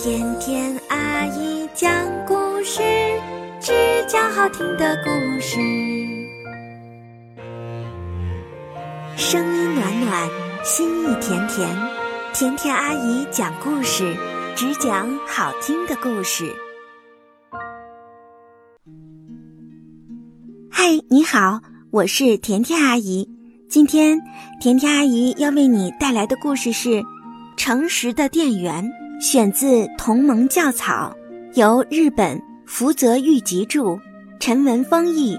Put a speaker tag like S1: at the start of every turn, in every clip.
S1: 甜甜阿姨讲故事，只讲好听的故事。声音暖暖，心意甜甜，甜甜阿姨讲故事，只讲好听的故事。嗨，你好，我是甜甜阿姨。今天，甜甜阿姨要为你带来的故事是《诚实的店员》。选自《同盟教草》，由日本福泽谕吉著，陈文峰译，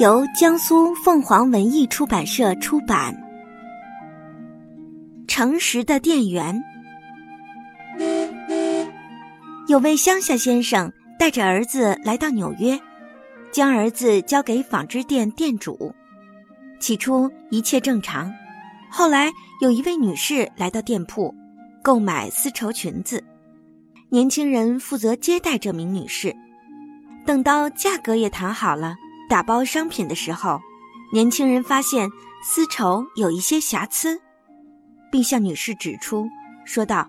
S1: 由江苏凤凰文艺出版社出版。诚实的店员，有位乡下先生带着儿子来到纽约，将儿子交给纺织店店主。起初一切正常，后来有一位女士来到店铺。购买丝绸裙子，年轻人负责接待这名女士。等到价格也谈好了，打包商品的时候，年轻人发现丝绸有一些瑕疵，并向女士指出，说道：“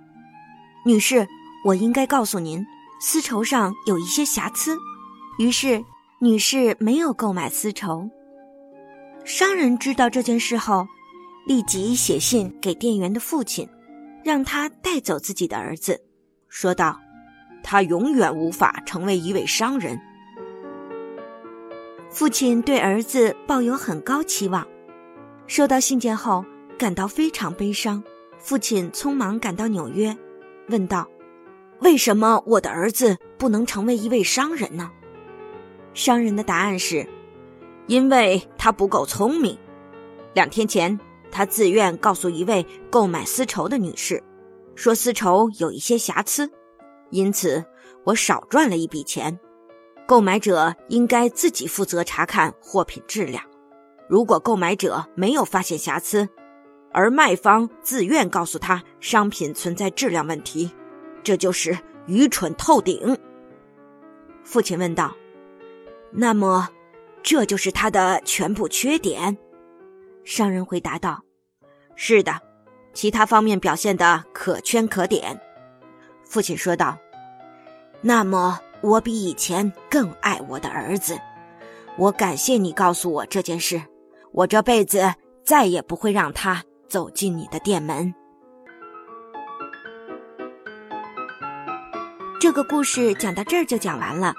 S1: 女士，我应该告诉您，丝绸上有一些瑕疵。”于是，女士没有购买丝绸。商人知道这件事后，立即写信给店员的父亲。让他带走自己的儿子，说道：“他永远无法成为一位商人。”父亲对儿子抱有很高期望，收到信件后感到非常悲伤。父亲匆忙赶到纽约，问道：“为什么我的儿子不能成为一位商人呢？”商人的答案是：“因为他不够聪明。”两天前。他自愿告诉一位购买丝绸的女士，说丝绸有一些瑕疵，因此我少赚了一笔钱。购买者应该自己负责查看货品质量。如果购买者没有发现瑕疵，而卖方自愿告诉他商品存在质量问题，这就是愚蠢透顶。父亲问道：“那么，这就是他的全部缺点？”商人回答道：“是的，其他方面表现的可圈可点。”父亲说道：“那么，我比以前更爱我的儿子。我感谢你告诉我这件事，我这辈子再也不会让他走进你的店门。”这个故事讲到这儿就讲完了。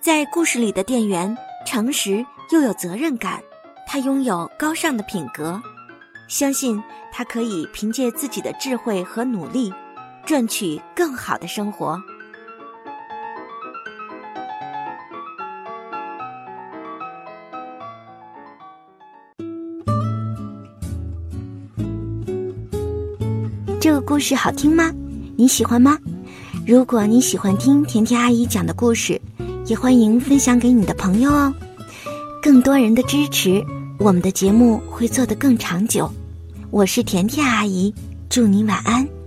S1: 在故事里的店员诚实又有责任感。他拥有高尚的品格，相信他可以凭借自己的智慧和努力，赚取更好的生活。这个故事好听吗？你喜欢吗？如果你喜欢听甜甜阿姨讲的故事，也欢迎分享给你的朋友哦。更多人的支持。我们的节目会做得更长久，我是甜甜阿姨，祝你晚安。